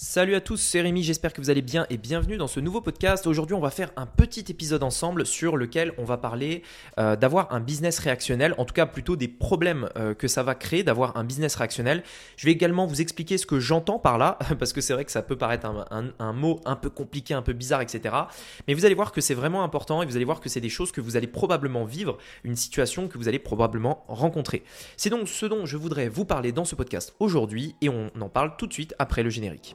Salut à tous, c'est Rémi, j'espère que vous allez bien et bienvenue dans ce nouveau podcast. Aujourd'hui, on va faire un petit épisode ensemble sur lequel on va parler euh, d'avoir un business réactionnel, en tout cas plutôt des problèmes euh, que ça va créer d'avoir un business réactionnel. Je vais également vous expliquer ce que j'entends par là, parce que c'est vrai que ça peut paraître un, mot un peu compliqué, un peu bizarre, etc. Mais vous allez voir que c'est vraiment important et vous allez voir que c'est des choses que vous allez probablement vivre, une situation que vous allez probablement rencontrer. C'est donc ce dont je voudrais vous parler dans ce podcast aujourd'hui et on en parle tout de suite après le générique.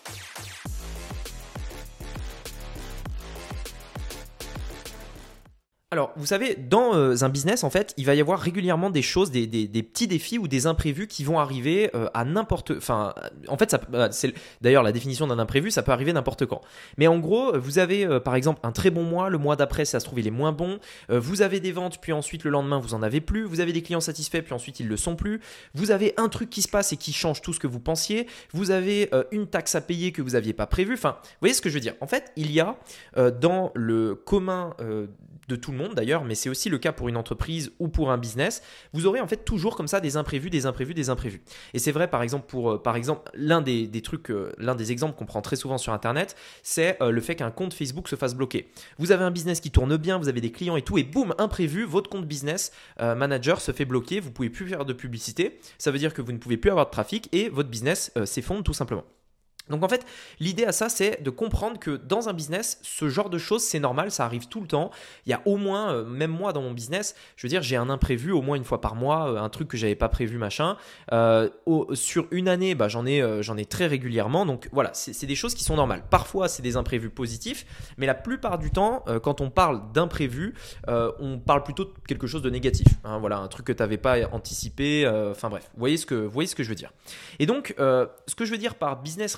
Alors, vous savez, dans euh, un business, en fait, il va y avoir régulièrement des choses, des, petits défis ou des imprévus qui vont arriver euh, à n'importe. Enfin, en fait, bah, c'est d'ailleurs la définition d'un imprévu, ça peut arriver n'importe quand. Mais en gros, vous avez euh, par exemple un très bon mois, le mois d'après, ça se trouve, il est moins bon. vous avez des ventes, puis ensuite le lendemain, vous en avez plus. Vous avez des clients satisfaits, puis ensuite ils le sont plus. Vous avez un truc qui se passe et qui change tout ce que vous pensiez. Vous avez une taxe à payer que vous n'aviez pas prévue. Enfin, vous voyez ce que je veux dire En fait, il y a dans le commun de tout le monde d'ailleurs, mais c'est aussi le cas pour une entreprise ou pour un business. Vous aurez en fait toujours comme ça des imprévus, des imprévus, des imprévus. Et c'est vrai par exemple pour euh, l'un des, trucs, euh, l'un des exemples qu'on prend très souvent sur internet, c'est euh, le fait qu'un compte Facebook se fasse bloquer. Vous avez un business qui tourne bien, vous avez des clients et tout, et boum, imprévu, votre compte business manager se fait bloquer, vous pouvez plus faire de publicité. Ça veut dire que vous ne pouvez plus avoir de trafic et votre business s'effondre tout simplement. Donc en fait, l'idée à ça, c'est de comprendre que dans un business, ce genre de choses, c'est normal, ça arrive tout le temps. Il y a au moins, euh, même moi dans mon business, je veux dire, j'ai un imprévu au moins une fois par mois, euh, un truc que j'avais pas prévu, machin. Euh, sur une année, bah, j'en ai, ai très régulièrement. Donc voilà, c'est des choses qui sont normales. Parfois, c'est des imprévus positifs, mais la plupart du temps, quand on parle d'imprévu, on parle plutôt de quelque chose de négatif. Hein. voilà, un truc que tu n'avais pas anticipé. Enfin bref, vous voyez ce que, vous voyez ce que je veux dire. Et donc, ce que je veux dire par business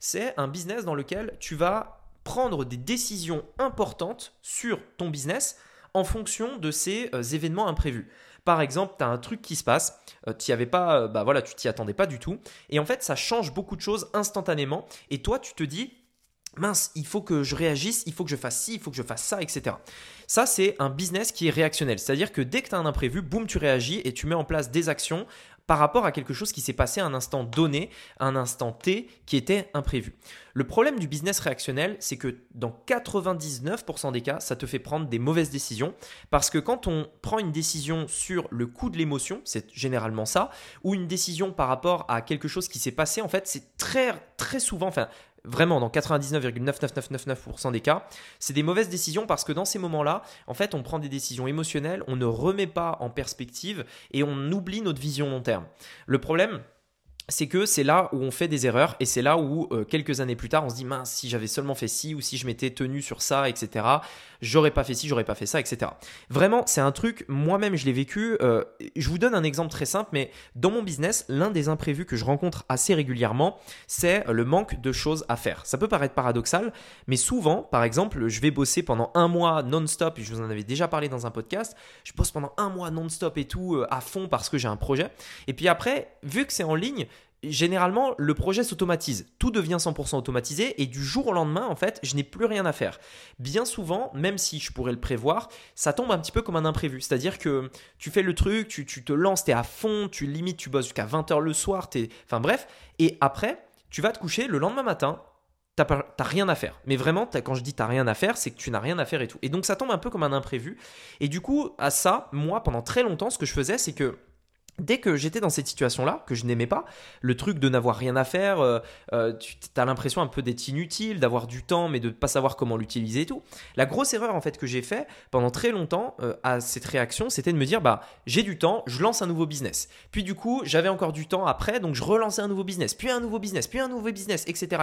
c'est un business dans lequel tu vas prendre des décisions importantes sur ton business en fonction de ces euh, événements imprévus. Par exemple, tu as un truc qui se passe, euh, tu avais pas, euh, bah voilà, tu t'y attendais pas du tout, et en fait, ça change beaucoup de choses instantanément. Et toi, tu te dis, mince, il faut que je réagisse, il faut que je fasse ci, il faut que je fasse ça, etc. Ça, c'est un business qui est réactionnel. C'est-à-dire que dès que tu as un imprévu, boum, tu réagis et tu mets en place des actions par rapport à quelque chose qui s'est passé à un instant donné, à un instant T qui était imprévu. Le problème du business réactionnel, c'est que dans 99% des cas, ça te fait prendre des mauvaises décisions parce que quand on prend une décision sur le coup de l'émotion, c'est généralement ça, ou une décision par rapport à quelque chose qui s'est passé, en fait, c'est très très souvent, enfin Vraiment, dans 99,99999% des cas, c'est des mauvaises décisions parce que dans ces moments-là, en fait, on prend des décisions émotionnelles, on ne remet pas en perspective et on oublie notre vision long terme. Le problème, c'est que c'est là où on fait des erreurs et c'est là où euh, quelques années plus tard on se dit mince si j'avais seulement fait ci ou si je m'étais tenu sur ça etc j'aurais pas fait ci j'aurais pas fait ça etc vraiment c'est un truc moi-même je l'ai vécu euh, je vous donne un exemple très simple mais dans mon business l'un des imprévus que je rencontre assez régulièrement c'est le manque de choses à faire. Ça peut paraître paradoxal mais souvent par exemple je vais bosser pendant un mois non-stop je vous en avais déjà parlé dans un podcast je bosse pendant un mois non-stop et tout euh, à fond parce que j'ai un projet et puis après vu que c'est en ligne généralement, le projet s'automatise. Tout devient 100% automatisé et du jour au lendemain, en fait, je n'ai plus rien à faire. Bien souvent, même si je pourrais le prévoir, ça tombe un petit peu comme un imprévu. C'est-à-dire que tu fais le truc, tu, te lances, tu es à fond, tu limites, tu bosses jusqu'à 20h le soir, es... enfin bref. Et après, tu vas te coucher le lendemain matin, tu n'as rien à faire. Mais vraiment, quand je dis t'as rien à faire, c'est que tu n'as rien à faire et tout. Et donc ça tombe un peu comme un imprévu. Et du coup, à ça, moi, pendant très longtemps, ce que je faisais, c'est que Dès que j'étais dans cette situation-là, que je n'aimais pas, le truc de n'avoir rien à faire, euh, euh, tu as l'impression un peu d'être inutile, d'avoir du temps, mais de ne pas savoir comment l'utiliser et tout. La grosse erreur en fait que j'ai fait pendant très longtemps euh, à cette réaction, c'était de me dire bah j'ai du temps, je lance un nouveau business. Puis du coup j'avais encore du temps après, donc je relançais un nouveau business, puis un nouveau business, puis un nouveau business, etc..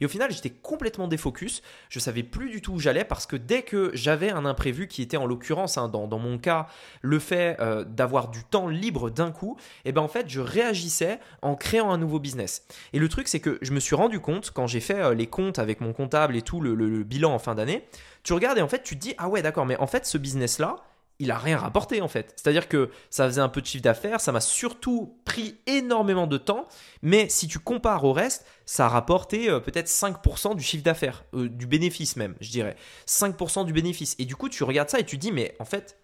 Et au final j'étais complètement défocus, je savais plus du tout où j'allais parce que dès que j'avais un imprévu qui était en l'occurrence hein, dans, dans, mon cas le fait d'avoir du temps libre d'un coup, et eh ben en fait, je réagissais en créant un nouveau business. Et le truc, c'est que je me suis rendu compte quand j'ai fait euh, les comptes avec mon comptable et tout, le, bilan en fin d'année, tu regardes et en fait, tu te dis, ah ouais, d'accord, mais en fait, ce business-là, il a rien rapporté en fait. C'est-à-dire que ça faisait un peu de chiffre d'affaires, ça m'a surtout pris énormément de temps, mais si tu compares au reste, ça a rapporté euh, peut-être 5% du chiffre d'affaires, euh, du bénéfice même, je dirais. 5% du bénéfice. Et du coup, tu regardes ça et tu dis, mais en fait,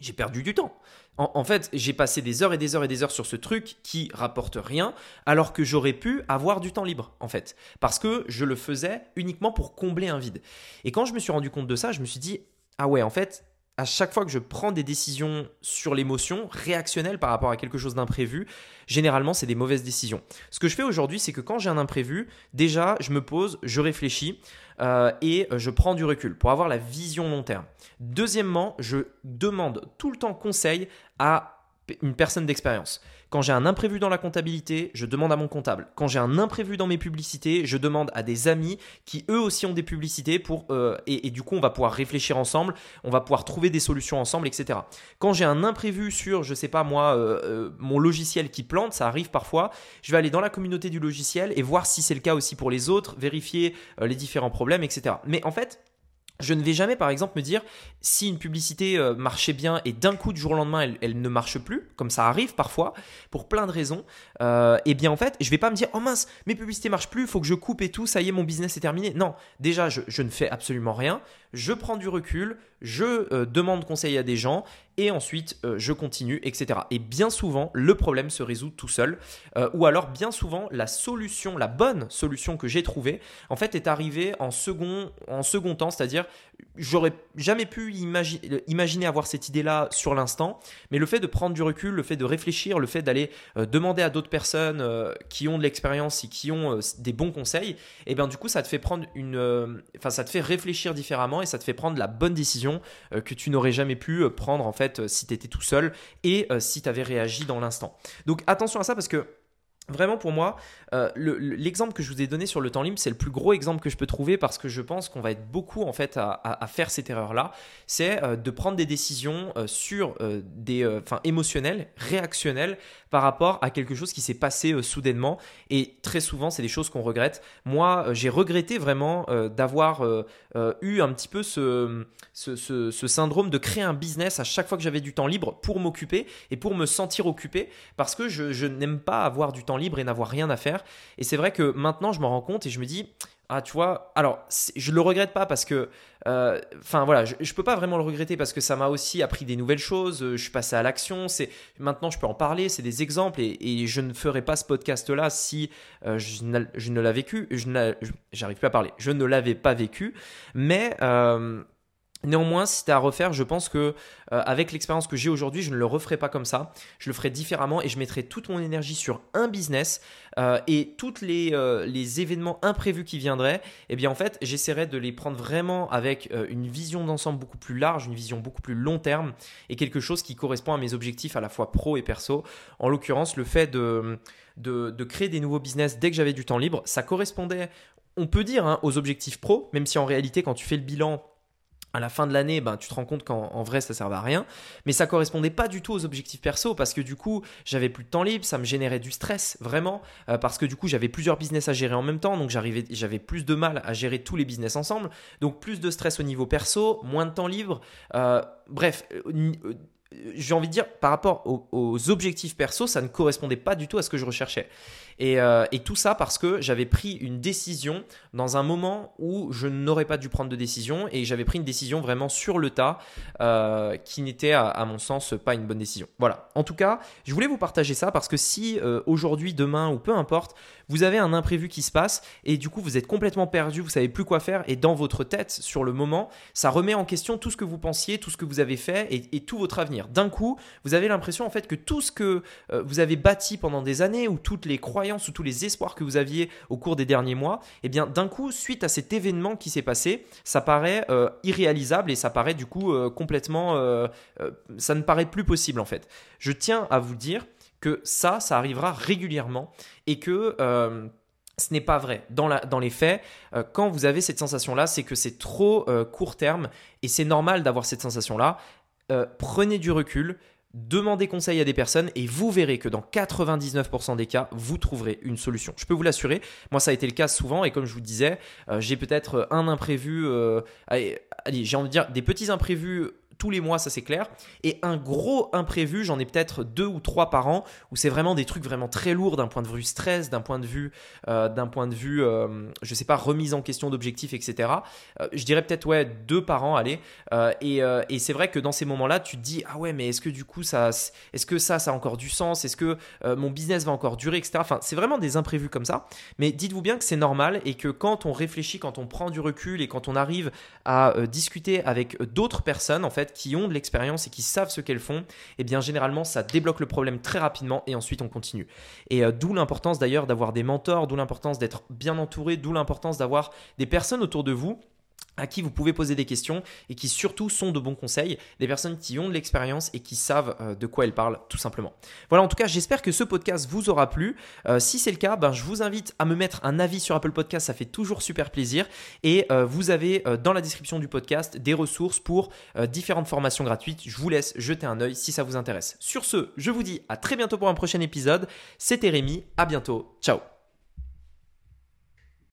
j'ai perdu du temps. En, fait, j'ai passé des heures et des heures et des heures sur ce truc qui rapporte rien, alors que j'aurais pu avoir du temps libre, en fait. Parce que je le faisais uniquement pour combler un vide. Et quand je me suis rendu compte de ça, je me suis dit, ah ouais, en fait, à chaque fois que je prends des décisions sur l'émotion, réactionnelles par rapport à quelque chose d'imprévu, généralement c'est des mauvaises décisions. Ce que je fais aujourd'hui, c'est que quand j'ai un imprévu, déjà je me pose, je réfléchis euh, et je prends du recul pour avoir la vision long terme. Deuxièmement, je demande tout le temps conseil à une personne d'expérience. Quand j'ai un imprévu dans la comptabilité, je demande à mon comptable. Quand j'ai un imprévu dans mes publicités, je demande à des amis qui eux aussi ont des publicités pour euh, et, du coup on va pouvoir réfléchir ensemble, on va pouvoir trouver des solutions ensemble, etc. Quand j'ai un imprévu sur, je sais pas moi, euh, euh, mon logiciel qui plante, ça arrive parfois, je vais aller dans la communauté du logiciel et voir si c'est le cas aussi pour les autres, vérifier les différents problèmes, etc. Mais en fait, je ne vais jamais, par exemple, me dire si une publicité euh, marchait bien et d'un coup, du jour au lendemain, elle, ne marche plus, comme ça arrive parfois, pour plein de raisons. Euh, et bien, en fait, je vais pas me dire oh mince, mes publicités marchent plus, il faut que je coupe et tout, ça y est, mon business est terminé. Non, déjà, je, je ne fais absolument rien. Je prends du recul, je euh, demande conseil à des gens et ensuite euh, je continue, etc. Et bien souvent, le problème se résout tout seul. Euh, ou alors, bien souvent, la solution, la bonne solution que j'ai trouvée, en fait, est arrivée en second, en second temps, c'est-à-dire, j'aurais jamais pu imaginer avoir cette idée-là sur l'instant, mais le fait de prendre du recul, le fait de réfléchir, le fait d'aller demander à d'autres personnes qui ont de l'expérience et qui ont des bons conseils, et eh bien du coup, ça te fait prendre une, enfin, ça te fait réfléchir différemment et ça te fait prendre la bonne décision euh, que tu n'aurais jamais pu euh, prendre en fait euh, si tu étais tout seul et si tu avais réagi dans l'instant. Donc attention à ça parce que Vraiment pour moi, euh, l'exemple que je vous ai donné sur le temps libre, c'est le plus gros exemple que je peux trouver parce que je pense qu'on va être beaucoup en fait à, faire cette erreur-là. C'est euh, de prendre des décisions euh, sur des, enfin émotionnelles, réactionnelles par rapport à quelque chose qui s'est passé soudainement. Et très souvent, c'est des choses qu'on regrette. Moi, j'ai regretté vraiment d'avoir eu un petit peu ce, syndrome de créer un business à chaque fois que j'avais du temps libre pour m'occuper et pour me sentir occupé parce que je, je n'aime pas avoir du temps libre et n'avoir rien à faire. Et c'est vrai que maintenant, je m'en rends compte et je me dis, ah, tu vois, alors, je le regrette pas parce que, euh, enfin voilà, je, je, peux pas vraiment le regretter parce que ça m'a aussi appris des nouvelles choses. Euh, je suis passé à l'action. C'est maintenant, je peux en parler. C'est des exemples et, je ne ferai pas ce podcast-là si euh, je, ne l'avais vécu. Je j'arrive plus à parler. Je ne l'avais pas vécu, mais Néanmoins, si c'était à refaire, je pense que euh, avec l'expérience que j'ai aujourd'hui, je ne le referai pas comme ça. Je le ferai différemment et je mettrai toute mon énergie sur un business euh, et tous les, euh, les, événements imprévus qui viendraient. Eh bien, en fait, j'essaierai de les prendre vraiment avec une vision d'ensemble beaucoup plus large, une vision beaucoup plus long terme et quelque chose qui correspond à mes objectifs à la fois pro et perso. En l'occurrence, le fait de, de, créer des nouveaux business dès que j'avais du temps libre, ça correspondait, on peut dire, hein, aux objectifs pro, même si en réalité, quand tu fais le bilan à la fin de l'année, ben, tu te rends compte qu'en vrai, ça ne servait à rien. Mais ça correspondait pas du tout aux objectifs perso parce que du coup, j'avais plus de temps libre, ça me générait du stress, vraiment. Euh, parce que du coup, j'avais plusieurs business à gérer en même temps. Donc, j'avais plus de mal à gérer tous les business ensemble. Donc, plus de stress au niveau perso, moins de temps libre. Euh, bref, euh, j'ai envie de dire, par rapport aux, objectifs perso, ça ne correspondait pas du tout à ce que je recherchais. Euh, et, tout ça parce que j'avais pris une décision dans un moment où je n'aurais pas dû prendre de décision et j'avais pris une décision vraiment sur le tas euh, qui n'était à, mon sens pas une bonne décision. Voilà. En tout cas, je voulais vous partager ça parce que si euh, aujourd'hui, demain ou peu importe, vous avez un imprévu qui se passe et du coup vous êtes complètement perdu, vous savez plus quoi faire et dans votre tête sur le moment, ça remet en question tout ce que vous pensiez, tout ce que vous avez fait et, tout votre avenir. D'un coup, vous avez l'impression en fait que tout ce que euh, vous avez bâti pendant des années ou toutes les croyances ou tous les espoirs que vous aviez au cours des derniers mois, et eh bien d'un coup, suite à cet événement qui s'est passé, ça paraît euh, irréalisable et ça paraît du coup euh, complètement, ça ne paraît plus possible en fait. Je tiens à vous dire que ça, ça arrivera régulièrement et que ce n'est pas vrai. Dans, les faits, quand vous avez cette sensation-là, c'est que c'est trop court terme et c'est normal d'avoir cette sensation-là. Prenez du recul, demandez conseil à des personnes et vous verrez que dans 99% des cas, vous trouverez une solution. Je peux vous l'assurer. Moi, ça a été le cas souvent et comme je vous disais, j'ai peut-être un imprévu, allez, j'ai envie de dire des petits imprévus tous les mois, ça c'est clair. Et un gros imprévu, j'en ai peut-être deux ou trois par an, où c'est vraiment des trucs vraiment très lourds d'un point de vue stress, d'un point de vue, euh, d'un point de vue, euh, je sais pas, remise en question d'objectifs, etc. Euh, je dirais peut-être ouais deux par an, allez. et, et c'est vrai que dans ces moments-là, tu te dis ah ouais, mais est-ce que du coup ça, est-ce que ça, ça a encore du sens? Est-ce que mon business va encore durer, etc. Enfin, c'est vraiment des imprévus comme ça. Mais dites-vous bien que c'est normal et que quand on réfléchit, quand on prend du recul et quand on arrive à discuter avec d'autres personnes, en fait qui ont de l'expérience et qui savent ce qu'elles font, eh bien généralement ça débloque le problème très rapidement et ensuite on continue. Et euh, d'où l'importance d'ailleurs d'avoir des mentors, d'où l'importance d'être bien entouré, d'où l'importance d'avoir des personnes autour de vous à qui vous pouvez poser des questions et qui surtout sont de bons conseils, des personnes qui ont de l'expérience et qui savent euh, de quoi elles parlent tout simplement. Voilà, en tout cas, j'espère que ce podcast vous aura plu. Euh, si c'est le cas, ben, je vous invite à me mettre un avis sur Apple Podcast, ça fait toujours super plaisir. Et euh, vous avez dans la description du podcast des ressources pour différentes formations gratuites. Je vous laisse jeter un œil si ça vous intéresse. Sur ce, je vous dis à très bientôt pour un prochain épisode. C'était Rémi, à bientôt, ciao